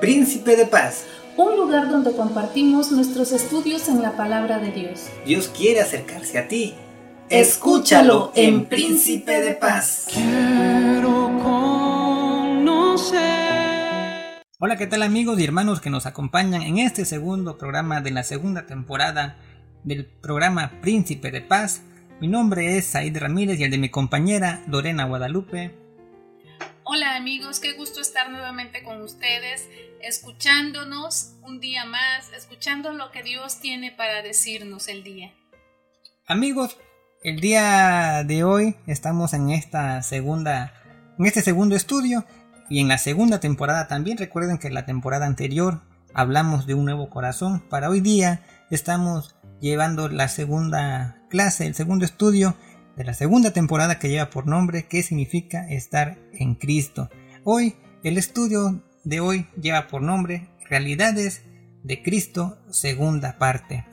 Príncipe de Paz. Un lugar donde compartimos nuestros estudios en la palabra de Dios. Dios quiere acercarse a ti. Escúchalo en Príncipe de Paz. Quiero conocer. Hola, ¿qué tal amigos y hermanos que nos acompañan en este segundo programa de la segunda temporada del programa Príncipe de Paz? Mi nombre es Said Ramírez y el de mi compañera Lorena Guadalupe. Hola amigos, qué gusto estar nuevamente con ustedes, escuchándonos un día más, escuchando lo que Dios tiene para decirnos el día. Amigos, el día de hoy estamos en esta segunda, en este segundo estudio y en la segunda temporada también. Recuerden que en la temporada anterior hablamos de un nuevo corazón. Para hoy día estamos llevando la segunda clase, el segundo estudio de la segunda temporada que lleva por nombre ¿Qué significa estar en Cristo? Hoy, el estudio de hoy lleva por nombre Realidades de Cristo, segunda parte.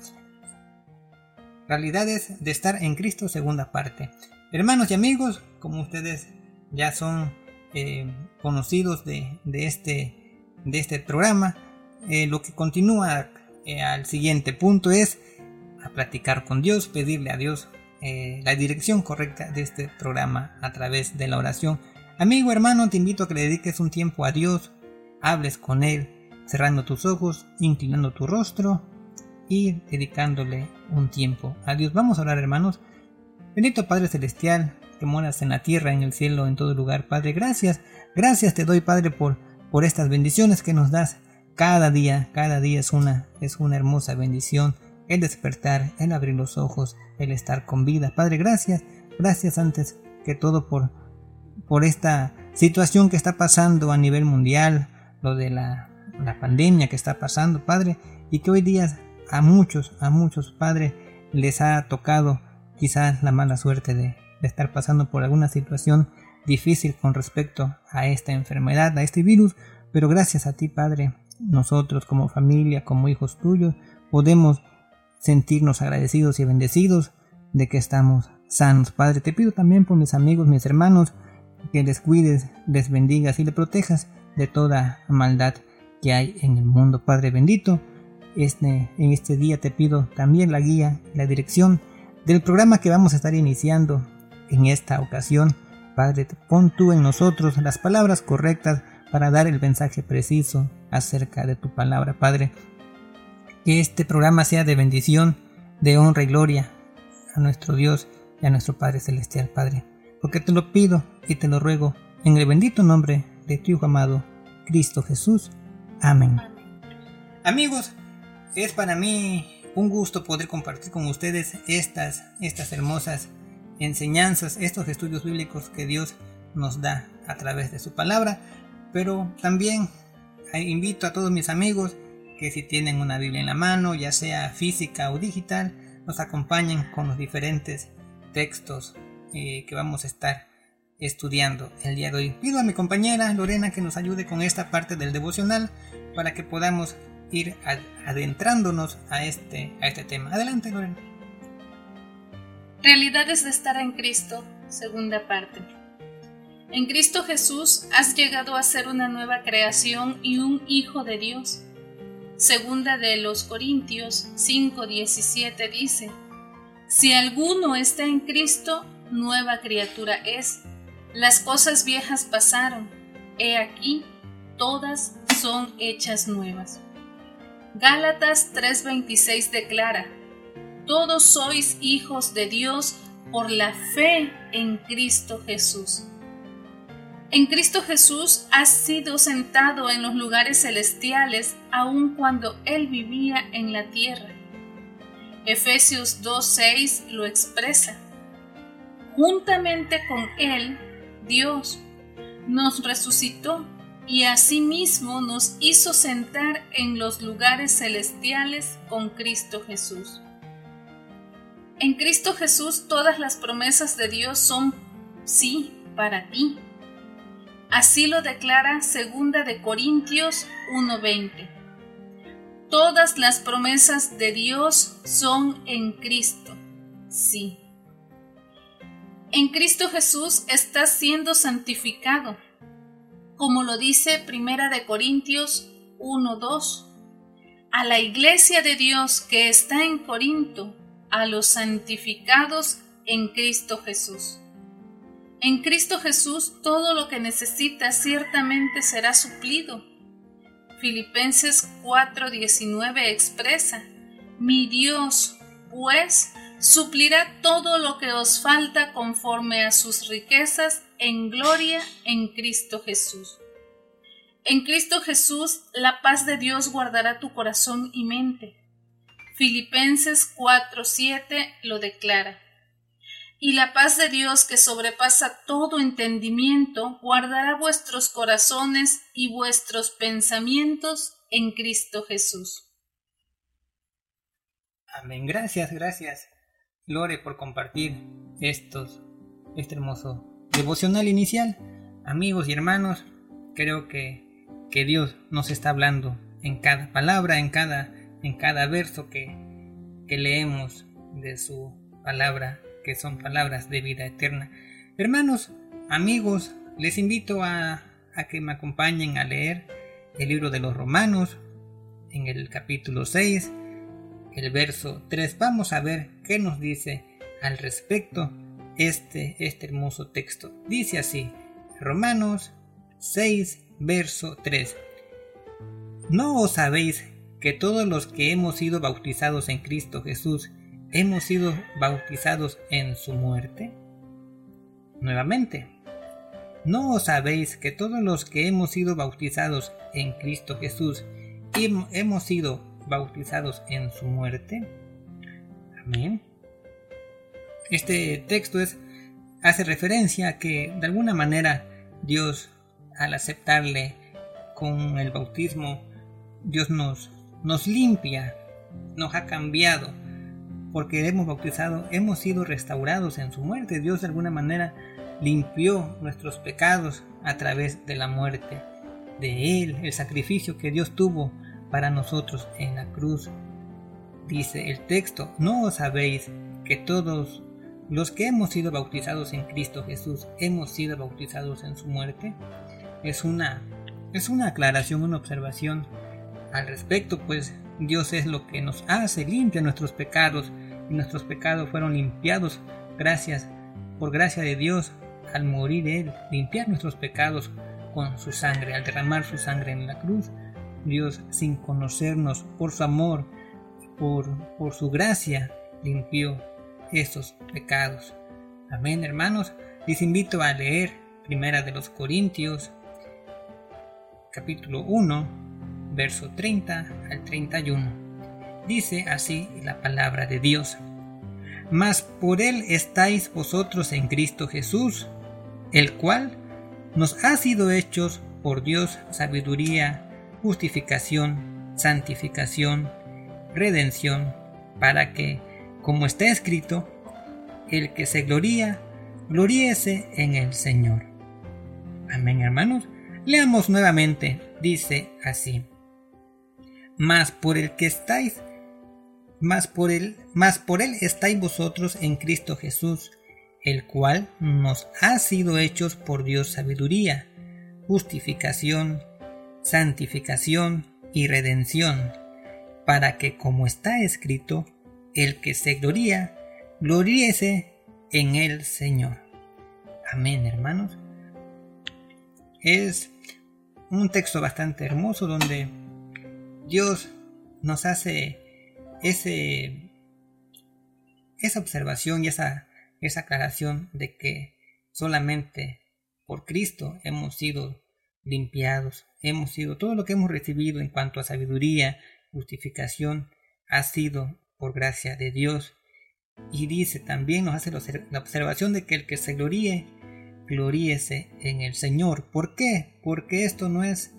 Realidades de estar en Cristo, segunda parte. Hermanos y amigos, como ustedes ya son eh, conocidos de, este, de este programa, eh, lo que continúa eh, al siguiente punto es a platicar con Dios, pedirle a Dios eh, la dirección correcta de este programa a través de la oración. Amigo hermano, te invito a que le dediques un tiempo a Dios, hables con Él, cerrando tus ojos, inclinando tu rostro y dedicándole un tiempo a Dios. Vamos a orar hermanos. Bendito Padre Celestial, que moras en la tierra, en el cielo, en todo lugar. Padre, gracias, gracias te doy Padre por, por estas bendiciones que nos das cada día. Cada día es una, es una hermosa bendición el despertar, el abrir los ojos, el estar con vida. Padre, gracias, gracias antes que todo por, por esta situación que está pasando a nivel mundial, lo de la, la pandemia que está pasando, Padre, y que hoy día a muchos, a muchos, Padre, les ha tocado quizás la mala suerte de, de estar pasando por alguna situación difícil con respecto a esta enfermedad, a este virus, pero gracias a ti, Padre, nosotros como familia, como hijos tuyos, podemos sentirnos agradecidos y bendecidos de que estamos sanos. Padre, te pido también por mis amigos, mis hermanos, que les cuides, les bendigas y les protejas de toda maldad que hay en el mundo. Padre bendito, este, en este día te pido también la guía, la dirección del programa que vamos a estar iniciando en esta ocasión. Padre, pon tú en nosotros las palabras correctas para dar el mensaje preciso acerca de tu palabra, Padre. Que este programa sea de bendición, de honra y gloria a nuestro Dios y a nuestro Padre Celestial, Padre. Porque te lo pido y te lo ruego en el bendito nombre de tu Hijo amado, Cristo Jesús. Amén. Amigos, es para mí un gusto poder compartir con ustedes estas, estas hermosas enseñanzas, estos estudios bíblicos que Dios nos da a través de su palabra, pero también invito a todos mis amigos que si tienen una Biblia en la mano, ya sea física o digital, nos acompañen con los diferentes textos eh, que vamos a estar estudiando el día de hoy. Pido a mi compañera Lorena que nos ayude con esta parte del devocional para que podamos ir adentrándonos a este, a este tema. Adelante, Lorena. Realidades de estar en Cristo, segunda parte. En Cristo Jesús has llegado a ser una nueva creación y un hijo de Dios. Segunda de los Corintios 5:17 dice, Si alguno está en Cristo, nueva criatura es. Las cosas viejas pasaron, he aquí, todas son hechas nuevas. Gálatas 3:26 declara, Todos sois hijos de Dios por la fe en Cristo Jesús. En Cristo Jesús has sido sentado en los lugares celestiales aun cuando Él vivía en la tierra. Efesios 2.6 lo expresa. Juntamente con Él, Dios nos resucitó y asimismo nos hizo sentar en los lugares celestiales con Cristo Jesús. En Cristo Jesús todas las promesas de Dios son sí para ti Así lo declara segunda de Corintios 1:20. Todas las promesas de Dios son en Cristo. Sí. En Cristo Jesús estás siendo santificado, como lo dice Primera de Corintios 1.2. A la iglesia de Dios que está en Corinto, a los santificados en Cristo Jesús. En Cristo Jesús todo lo que necesitas ciertamente será suplido. Filipenses 4:19 expresa, mi Dios, pues, suplirá todo lo que os falta conforme a sus riquezas en gloria en Cristo Jesús. En Cristo Jesús la paz de Dios guardará tu corazón y mente. Filipenses 4:7 lo declara. Y la paz de Dios que sobrepasa todo entendimiento guardará vuestros corazones y vuestros pensamientos en Cristo Jesús. Amén. Gracias, gracias, Lore, por compartir estos, este hermoso devocional inicial. Amigos y hermanos, creo que, que Dios nos está hablando en cada palabra, en cada, en cada verso que, que leemos de su palabra que son palabras de vida eterna. Hermanos, amigos, les invito a, que me acompañen a leer el libro de los Romanos en el capítulo 6, el verso 3. Vamos a ver qué nos dice al respecto este, este hermoso texto. Dice así, Romanos 6, verso 3. ¿No os sabéis que todos los que hemos sido bautizados en Cristo Jesús hemos sido bautizados en su muerte? Nuevamente, ¿no os sabéis que todos los que hemos sido bautizados en Cristo Jesús hemos sido bautizados en su muerte? Amén. Este texto es, hace referencia a que de alguna manera Dios, al aceptarle con el bautismo, Dios nos, nos limpia, nos ha cambiado porque hemos bautizado, hemos sido restaurados en su muerte. Dios de alguna manera limpió nuestros pecados a través de la muerte de Él, el sacrificio que Dios tuvo para nosotros en la cruz. Dice el texto, ¿no os sabéis que todos los que hemos sido bautizados en Cristo Jesús hemos sido bautizados en su muerte? Es una, es una aclaración, una observación al respecto, pues Dios es lo que nos hace, limpia nuestros pecados, y nuestros pecados fueron limpiados gracias, por gracia de Dios, al morir Él, limpiar nuestros pecados con su sangre, al derramar su sangre en la cruz. Dios, sin conocernos, por su amor, por, por su gracia, limpió esos pecados. Amén, hermanos. Les invito a leer Primera de los Corintios, capítulo 1, verso 30 al 31. Dice así la palabra de Dios. Mas por él estáis vosotros en Cristo Jesús, el cual nos ha sido hechos por Dios sabiduría, justificación, santificación, redención, para que, como está escrito, el que se gloría, gloríese en el Señor. Amén, hermanos. Leamos nuevamente, dice así. Mas por el que estáis más por él, más por él estáis vosotros en Cristo Jesús, el cual nos ha sido hechos por Dios sabiduría, justificación, santificación y redención, para que como está escrito, el que se gloría, gloríese en el Señor. Amén, hermanos. Es un texto bastante hermoso donde Dios nos hace esa observación y esa, esa aclaración de que solamente por Cristo hemos sido limpiados, hemos sido, todo lo que hemos recibido en cuanto a sabiduría, justificación, ha sido por gracia de Dios. Y dice también, nos hace la observación de que el que se gloríe, gloríese en el Señor. ¿Por qué? Porque esto no es,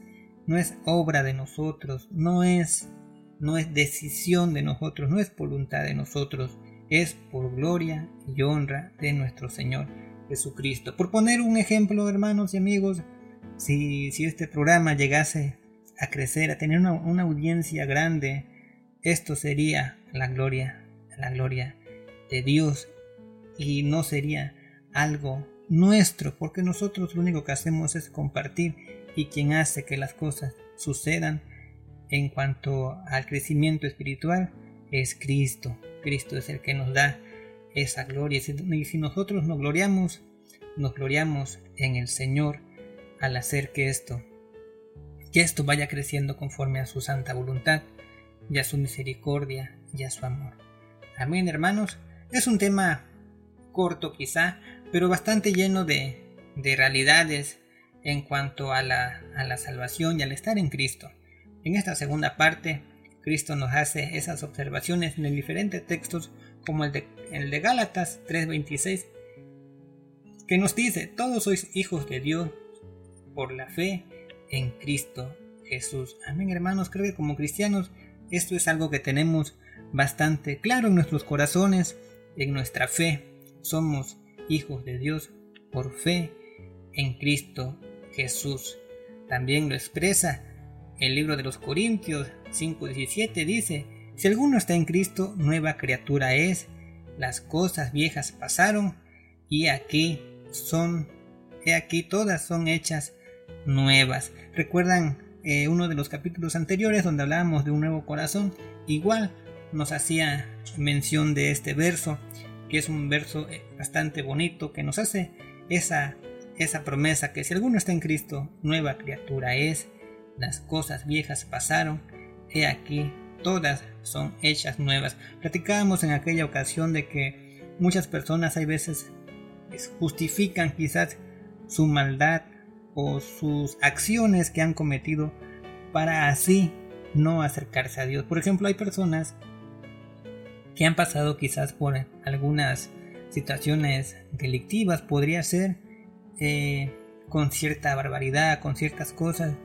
no es obra de nosotros, no es no es decisión de nosotros, no es voluntad de nosotros, es por gloria y honra de nuestro Señor Jesucristo. Por poner un ejemplo, hermanos y amigos, si, si este programa llegase a crecer, a tener una, una audiencia grande, esto sería la gloria, la gloria de Dios y no sería algo nuestro, porque nosotros lo único que hacemos es compartir y quien hace que las cosas sucedan en cuanto al crecimiento espiritual es Cristo. Cristo es el que nos da esa gloria. Y si nosotros nos gloriamos, nos gloriamos en el Señor al hacer que esto, que esto vaya creciendo conforme a su santa voluntad y a su misericordia y a su amor. Amén, hermanos. Es un tema corto quizá, pero bastante lleno de, de realidades en cuanto a la salvación y al estar en Cristo. En esta segunda parte, Cristo nos hace esas observaciones en diferentes textos, como el de, el de Gálatas 3:26, que nos dice, todos sois hijos de Dios por la fe en Cristo Jesús. Amén, hermanos, creo que como cristianos esto es algo que tenemos bastante claro en nuestros corazones, en nuestra fe. Somos hijos de Dios por fe en Cristo Jesús. También lo expresa el libro de los Corintios 5:17 dice, si alguno está en Cristo, nueva criatura es, las cosas viejas pasaron y aquí son, he aquí todas son hechas nuevas. ¿Recuerdan eh, uno de los capítulos anteriores donde hablábamos de un nuevo corazón? Igual nos hacía mención de este verso, que es un verso eh, bastante bonito que nos hace esa esa promesa que si alguno está en Cristo, nueva criatura es, las cosas viejas pasaron, he aquí, todas son hechas nuevas. Platicábamos en aquella ocasión de que muchas personas hay veces justifican quizás su maldad o sus acciones que han cometido para así no acercarse a Dios. Por ejemplo, hay personas que han pasado quizás por algunas situaciones delictivas, podría ser, eh, con cierta barbaridad, con ciertas cosas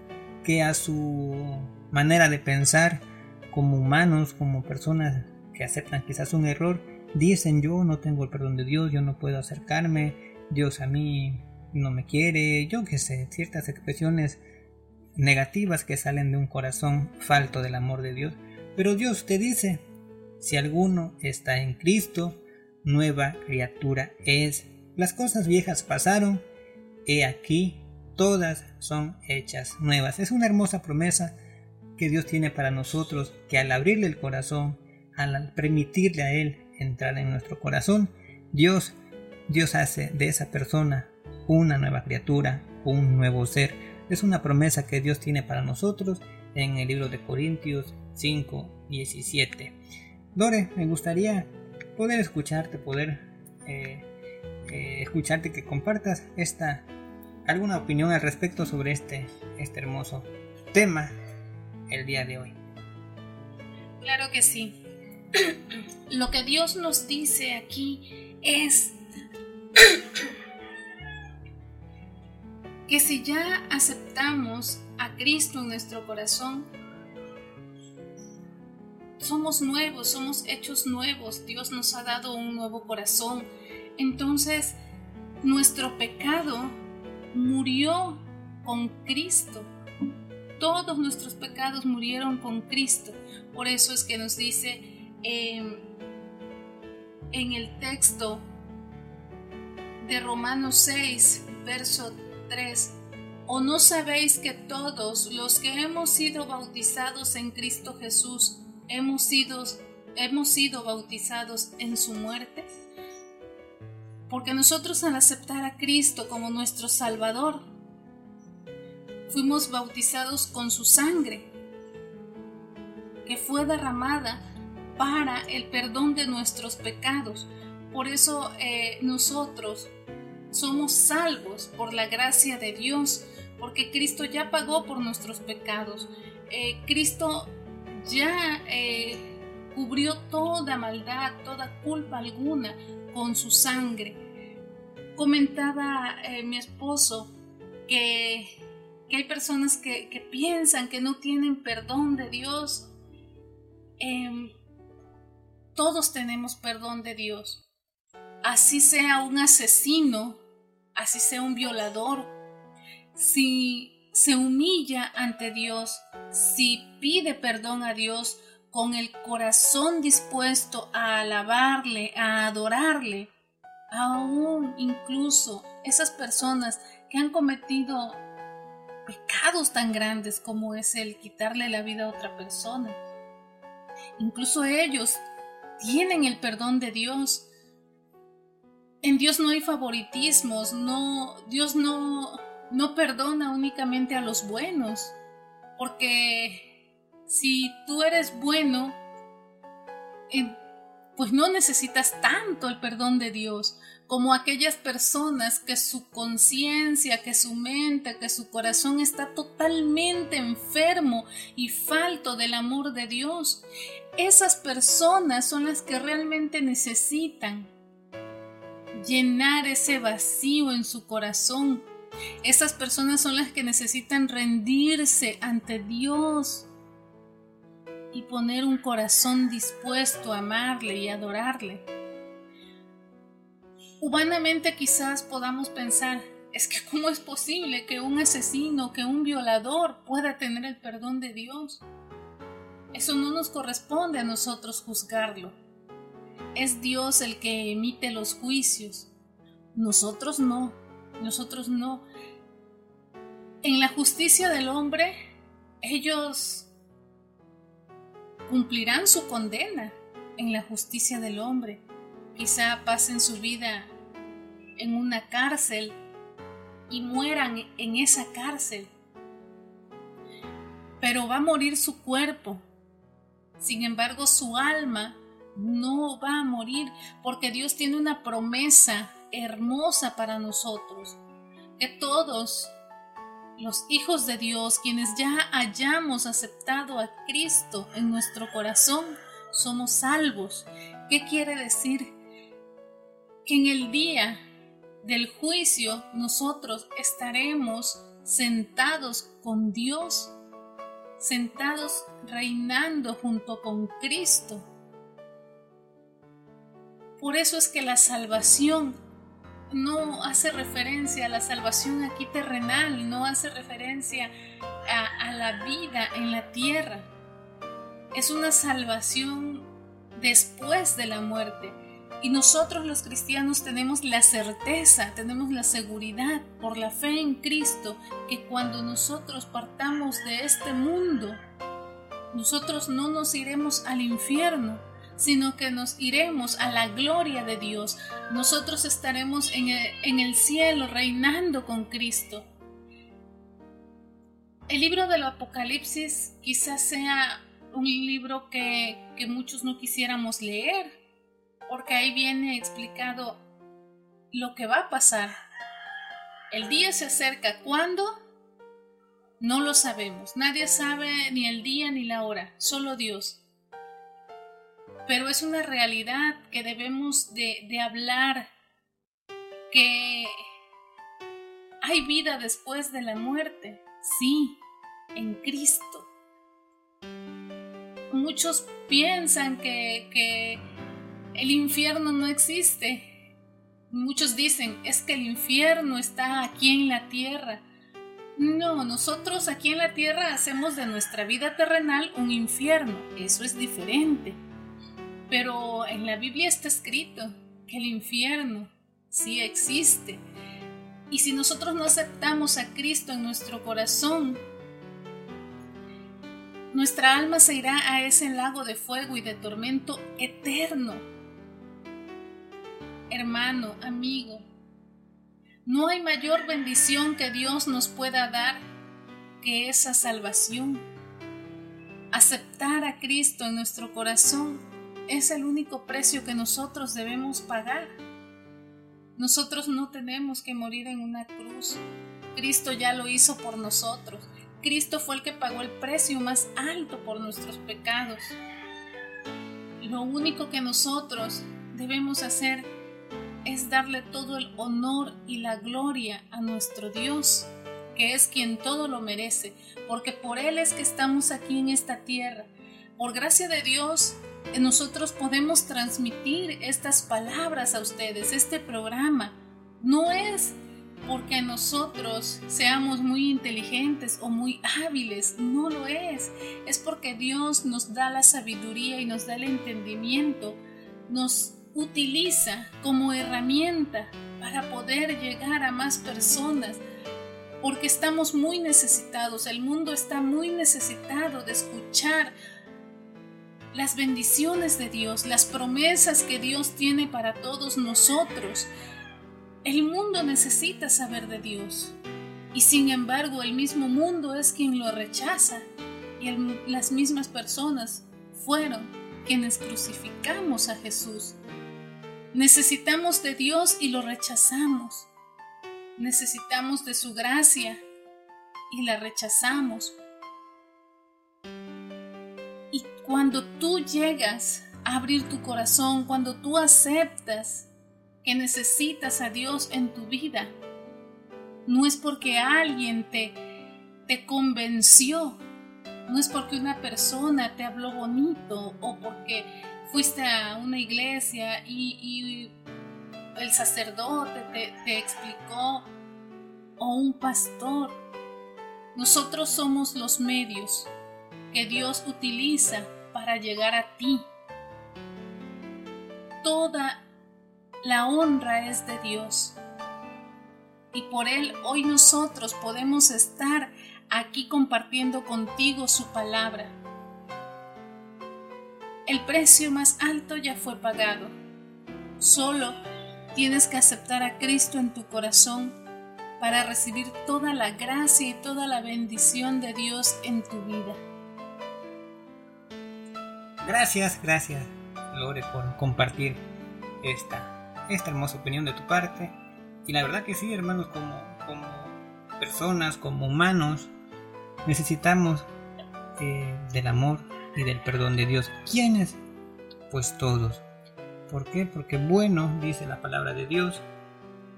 que a su manera de pensar como humanos, como personas que aceptan quizás un error, dicen yo no tengo el perdón de Dios, yo no puedo acercarme, Dios a mí no me quiere, yo qué sé, ciertas expresiones negativas que salen de un corazón falto del amor de Dios. Pero Dios te dice, si alguno está en Cristo, nueva criatura es. Las cosas viejas pasaron, he aquí, todas son hechas nuevas. Es una hermosa promesa que Dios tiene para nosotros, que al abrirle el corazón, al permitirle a Él entrar en nuestro corazón, Dios, Dios hace de esa persona una nueva criatura, un nuevo ser. Es una promesa que Dios tiene para nosotros en el libro de Corintios 5, 17. Lore, me gustaría poder escucharte, poder eh, eh, escucharte que compartas esta alguna opinión al respecto sobre este, este hermoso tema el día de hoy. Claro que sí. Lo que Dios nos dice aquí es que si ya aceptamos a Cristo en nuestro corazón, somos nuevos, somos hechos nuevos, Dios nos ha dado un nuevo corazón. Entonces, nuestro pecado murió con Cristo. Todos nuestros pecados murieron con Cristo. Por eso es que nos dice em, en el texto de Romanos 6, verso 3, ¿O no sabéis que todos los que hemos sido bautizados en Cristo Jesús hemos sido, hemos sido bautizados en su muerte? Porque nosotros al aceptar a Cristo como nuestro Salvador, fuimos bautizados con su sangre, que fue derramada para el perdón de nuestros pecados. Por eso eh, nosotros somos salvos por la gracia de Dios, porque Cristo ya pagó por nuestros pecados. Eh, Cristo ya eh, cubrió toda maldad, toda culpa alguna con su sangre. Comentaba eh, mi esposo que, hay personas que, piensan que no tienen perdón de Dios. Em, todos tenemos perdón de Dios. Así sea un asesino, así sea un violador, si se humilla ante Dios, si pide perdón a Dios, con el corazón dispuesto a alabarle, a adorarle, aún incluso esas personas que han cometido pecados tan grandes como es el quitarle la vida a otra persona. Incluso ellos tienen el perdón de Dios. En Dios no hay favoritismos, no, Dios no, no perdona únicamente a los buenos, porque si tú eres bueno, pues no necesitas tanto el perdón de Dios como aquellas personas que su conciencia, que su mente, que su corazón está totalmente enfermo y falto del amor de Dios. Esas personas son las que realmente necesitan llenar ese vacío en su corazón. Esas personas son las que necesitan rendirse ante Dios y poner un corazón dispuesto a amarle y adorarle. Humanamente quizás podamos pensar, es que cómo es posible que un asesino, que un violador pueda tener el perdón de Dios. Eso no nos corresponde a nosotros juzgarlo. Es Dios el que emite los juicios. Nosotros no, nosotros no. En la justicia del hombre, ellos cumplirán su condena en la justicia del hombre. Quizá pasen su vida en una cárcel y mueran en esa cárcel. Pero va a morir su cuerpo. Sin embargo, su alma no va a morir porque Dios tiene una promesa hermosa para nosotros. Que todos los hijos de Dios, quienes ya hayamos aceptado a Cristo en nuestro corazón, somos salvos. ¿Qué quiere decir? Que en el día del juicio nosotros estaremos sentados con Dios, sentados reinando junto con Cristo. Por eso es que la salvación no hace referencia a la salvación aquí terrenal, no hace referencia a, la vida en la tierra. Es una salvación después de la muerte. Y nosotros los cristianos tenemos la certeza, tenemos la seguridad por la fe en Cristo que cuando nosotros partamos de este mundo, nosotros no nos iremos al infierno, sino que nos iremos a la gloria de Dios. Nosotros estaremos en el, cielo reinando con Cristo. El libro del Apocalipsis quizás sea un libro que, que muchos no quisiéramos leer, porque ahí viene explicado lo que va a pasar. El día se acerca. ¿Cuándo? No lo sabemos. Nadie sabe ni el día ni la hora, solo Dios pero es una realidad que debemos de, hablar, que hay vida después de la muerte, sí, en Cristo. Muchos piensan que, que el infierno no existe. Muchos dicen, es que el infierno está aquí en la tierra. No, nosotros aquí en la tierra hacemos de nuestra vida terrenal un infierno. Eso es diferente. Pero en la Biblia está escrito que el infierno sí existe. Y si nosotros no aceptamos a Cristo en nuestro corazón, nuestra alma se irá a ese lago de fuego y de tormento eterno. Hermano, amigo, no hay mayor bendición que Dios nos pueda dar que esa salvación. Aceptar a Cristo en nuestro corazón es el único precio que nosotros debemos pagar. Nosotros no tenemos que morir en una cruz. Cristo ya lo hizo por nosotros. Cristo fue el que pagó el precio más alto por nuestros pecados. Lo único que nosotros debemos hacer es darle todo el honor y la gloria a nuestro Dios, que es quien todo lo merece, porque por Él es que estamos aquí en esta tierra. Por gracia de Dios, nosotros podemos transmitir estas palabras a ustedes, este programa. No es porque nosotros seamos muy inteligentes o muy hábiles, no lo es. Es porque Dios nos da la sabiduría y nos da el entendimiento, nos utiliza como herramienta para poder llegar a más personas, porque estamos muy necesitados, el mundo está muy necesitado de escuchar las bendiciones de Dios, las promesas que Dios tiene para todos nosotros. El mundo necesita saber de Dios y sin embargo el mismo mundo es quien lo rechaza y las mismas personas fueron quienes crucificamos a Jesús. Necesitamos de Dios y lo rechazamos. Necesitamos de su gracia y la rechazamos. Y cuando tú llegas a abrir tu corazón, cuando tú aceptas que necesitas a Dios en tu vida, no es porque alguien te, te convenció, no es porque una persona te habló bonito o porque fuiste a una iglesia y, el sacerdote te, explicó o un pastor. Nosotros somos los medios que Dios utiliza para llegar a ti. Toda la honra es de Dios. Y por Él hoy nosotros podemos estar aquí compartiendo contigo su palabra. El precio más alto ya fue pagado. Solo tienes que aceptar a Cristo en tu corazón para recibir toda la gracia y toda la bendición de Dios en tu vida. Gracias, gracias, Lore, por compartir esta, esta hermosa opinión de tu parte. Y la verdad que sí, hermanos, como, como personas, como humanos, necesitamos eh, del amor y del perdón de Dios. ¿Quiénes? Pues todos. ¿Por qué? Porque bueno, dice la palabra de Dios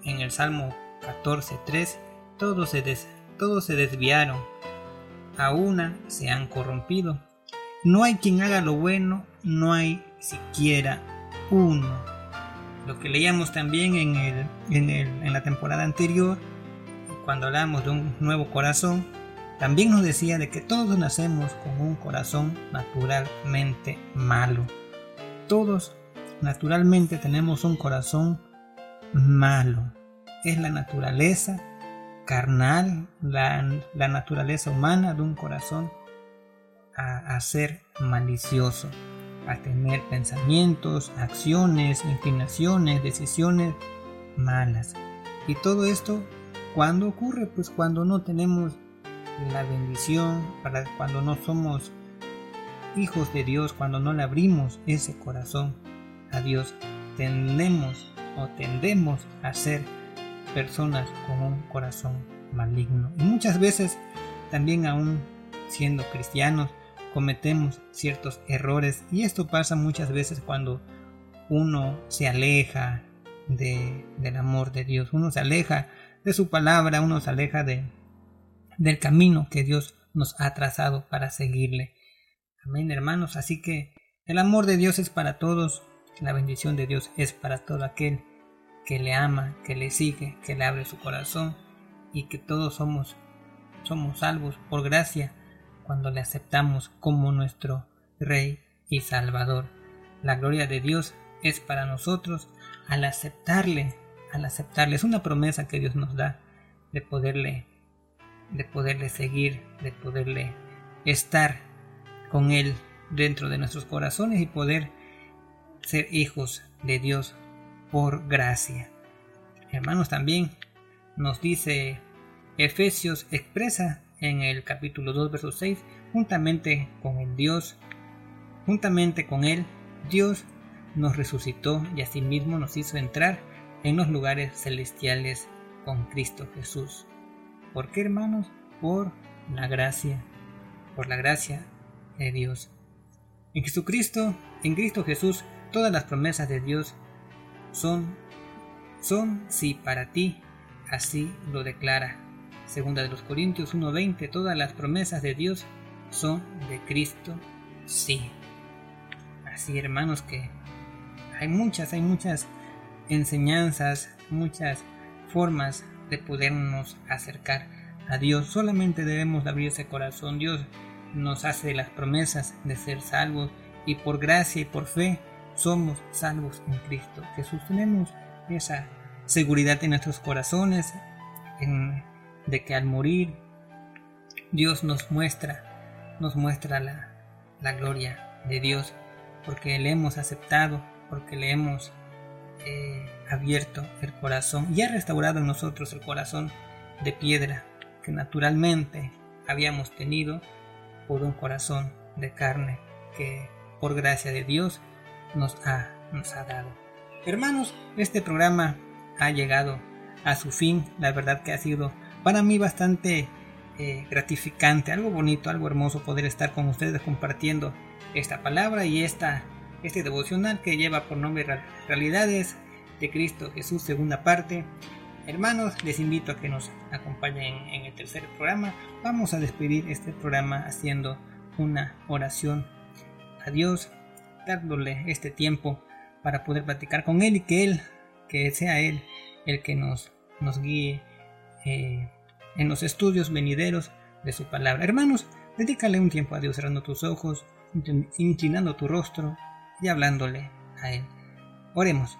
en el Salmo 14.3, todos se, todos se desviaron, a una se han corrompido. No hay quien haga lo bueno, no hay siquiera uno. Lo que leíamos también en, el, en, el, en la temporada anterior, cuando hablamos de un nuevo corazón, también nos decía de que todos nacemos con un corazón naturalmente malo. Todos naturalmente tenemos un corazón malo. Es la naturaleza carnal, la, naturaleza humana de un corazón a, a, ser malicioso, a tener pensamientos, acciones, inclinaciones, decisiones malas. Y todo esto, ¿cuándo ocurre? Pues cuando no tenemos la bendición, para cuando no somos hijos de Dios, cuando no le abrimos ese corazón a Dios, tendemos o tendemos a ser personas con un corazón maligno. Y muchas veces también aún siendo cristianos cometemos ciertos errores y esto pasa muchas veces cuando uno se aleja de, del amor de Dios, uno se aleja de su palabra, uno se aleja de, del camino que Dios nos ha trazado para seguirle. Amén, hermanos. Así que el amor de Dios es para todos, la bendición de Dios es para todo aquel que le ama, que le sigue, que le abre su corazón y que todos somos somos salvos por gracia cuando le aceptamos como nuestro Rey y Salvador. La gloria de Dios es para nosotros al aceptarle, al aceptarle. Es una promesa que Dios nos da de poderle de poderle seguir, de poderle estar con Él dentro de nuestros corazones y poder ser hijos de Dios por gracia. Hermanos, también nos dice Efesios expresa en el capítulo 2, verso 6, juntamente con el Dios, juntamente con Él, Dios nos resucitó y asimismo nos hizo entrar en los lugares celestiales con Cristo Jesús. ¿Por qué, hermanos? Por la gracia, por la gracia de Dios. En Jesucristo, en Cristo Jesús, todas las promesas de Dios son, son sí para ti, así lo declara. Segunda de los Corintios 1:20, todas las promesas de Dios son de Cristo, sí. Así, hermanos, que hay muchas, hay muchas enseñanzas, muchas formas de podernos acercar a Dios. Solamente debemos abrir ese corazón. Dios nos hace las promesas de ser salvos y por gracia y por fe somos salvos en Cristo Jesús. Tenemos esa seguridad en nuestros corazones, en, de que al morir Dios nos muestra, nos muestra la, la gloria de Dios, porque le hemos aceptado, porque le hemos eh, abierto el corazón y ha restaurado en nosotros el corazón de piedra que naturalmente habíamos tenido por un corazón de carne que por gracia de Dios nos ha, nos ha dado. Hermanos, este programa ha llegado a su fin. La verdad que ha sido para mí bastante eh, gratificante, algo bonito, algo hermoso poder estar con ustedes compartiendo esta palabra y esta, este devocional que lleva por nombre Realidades de Cristo Jesús, segunda parte. Hermanos, les invito a que nos acompañen en el tercer programa. Vamos a despedir este programa haciendo una oración a Dios, dándole este tiempo para poder platicar con Él y que Él, que sea Él el que nos, nos guíe eh, en los estudios venideros de su palabra. Hermanos, dedícale un tiempo a Dios cerrando tus ojos, inclinando tu rostro y hablándole a Él. Oremos.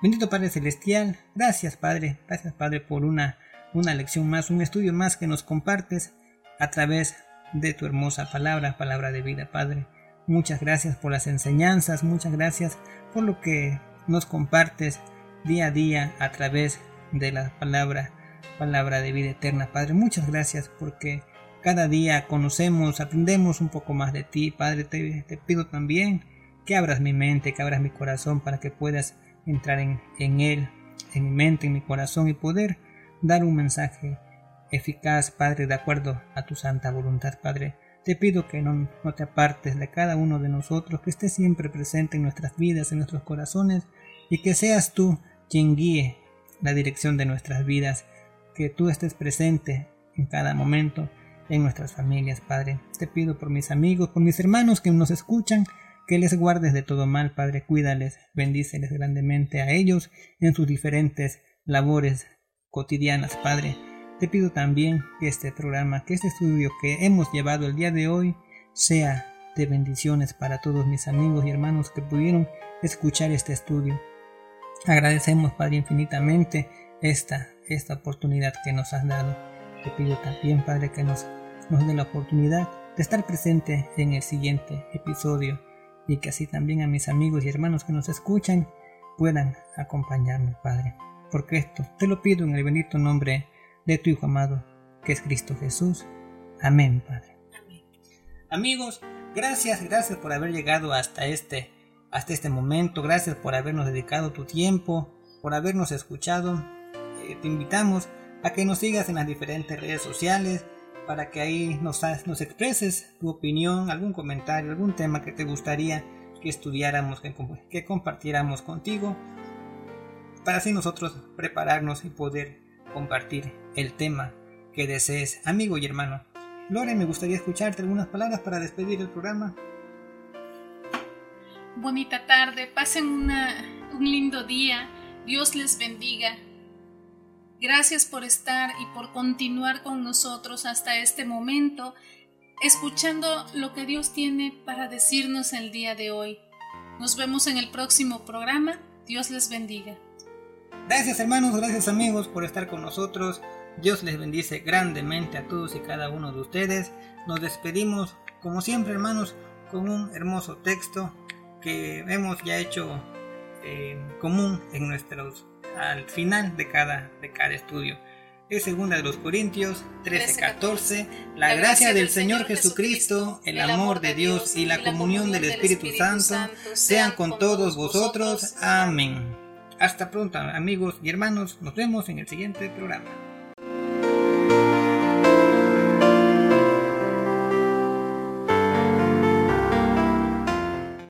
Bendito Padre Celestial, gracias Padre, gracias Padre por una, una lección más, un estudio más que nos compartes a través de tu hermosa palabra, palabra de vida Padre. Muchas gracias por las enseñanzas, muchas gracias por lo que nos compartes día a día a través de la palabra, palabra de vida eterna, Padre. Muchas gracias porque cada día conocemos, aprendemos un poco más de ti, Padre. Te, te pido también que abras mi mente, que abras mi corazón para que puedas entrar en, en él, en mi mente, en mi corazón y poder dar un mensaje eficaz, Padre, de acuerdo a tu santa voluntad, Padre. Te pido que no, no, te apartes de cada uno de nosotros, que estés siempre presente en nuestras vidas, en nuestros corazones, y que seas tú quien guíe la dirección de nuestras vidas, que tú estés presente en cada momento en nuestras familias, Padre. Te pido por mis amigos, por mis hermanos que nos escuchan, que les guardes de todo mal, Padre, cuídales, bendíceles grandemente a ellos en sus diferentes labores cotidianas, Padre. Te pido también que este programa, que este estudio que hemos llevado el día de hoy sea de bendiciones para todos mis amigos y hermanos que pudieron escuchar este estudio. Agradecemos, Padre, infinitamente esta, esta oportunidad que nos has dado. Te pido también, Padre, que nos, nos dé la oportunidad de estar presente en el siguiente episodio y que así también a mis amigos y hermanos que nos escuchan puedan acompañarme, Padre. Porque esto te lo pido en el bendito nombre de tu Hijo amado, que es Cristo Jesús. Amén, Padre. Amigos, gracias, gracias por haber llegado hasta este hasta este momento. Gracias por habernos dedicado tu tiempo, por habernos escuchado. Eh, te invitamos a que nos sigas en las diferentes redes sociales para que ahí nos, expreses tu opinión, algún comentario, algún tema que te gustaría que estudiáramos, que, compartiéramos contigo, para así nosotros prepararnos y poder compartir el tema que desees, amigo y hermano. Lore, me gustaría escucharte algunas palabras para despedir el programa bonita tarde, pasen un lindo día, Dios les bendiga. Gracias por estar y por continuar con nosotros hasta este momento, escuchando lo que Dios tiene para decirnos el día de hoy. Nos vemos en el próximo programa. Dios les bendiga. Gracias hermanos, gracias amigos por estar con nosotros. Dios les bendice grandemente a todos y cada uno de ustedes. Nos despedimos, como siempre hermanos, con un hermoso texto que hemos ya hecho eh, común en nuestros al final de cada, de cada estudio. Es segunda de los Corintios 13, 14. La, gracia del Señor Jesucristo, el amor de Dios y la comunión del Espíritu Santo sean con todos vosotros. Amén. Hasta pronto amigos y hermanos. Nos vemos en el siguiente programa.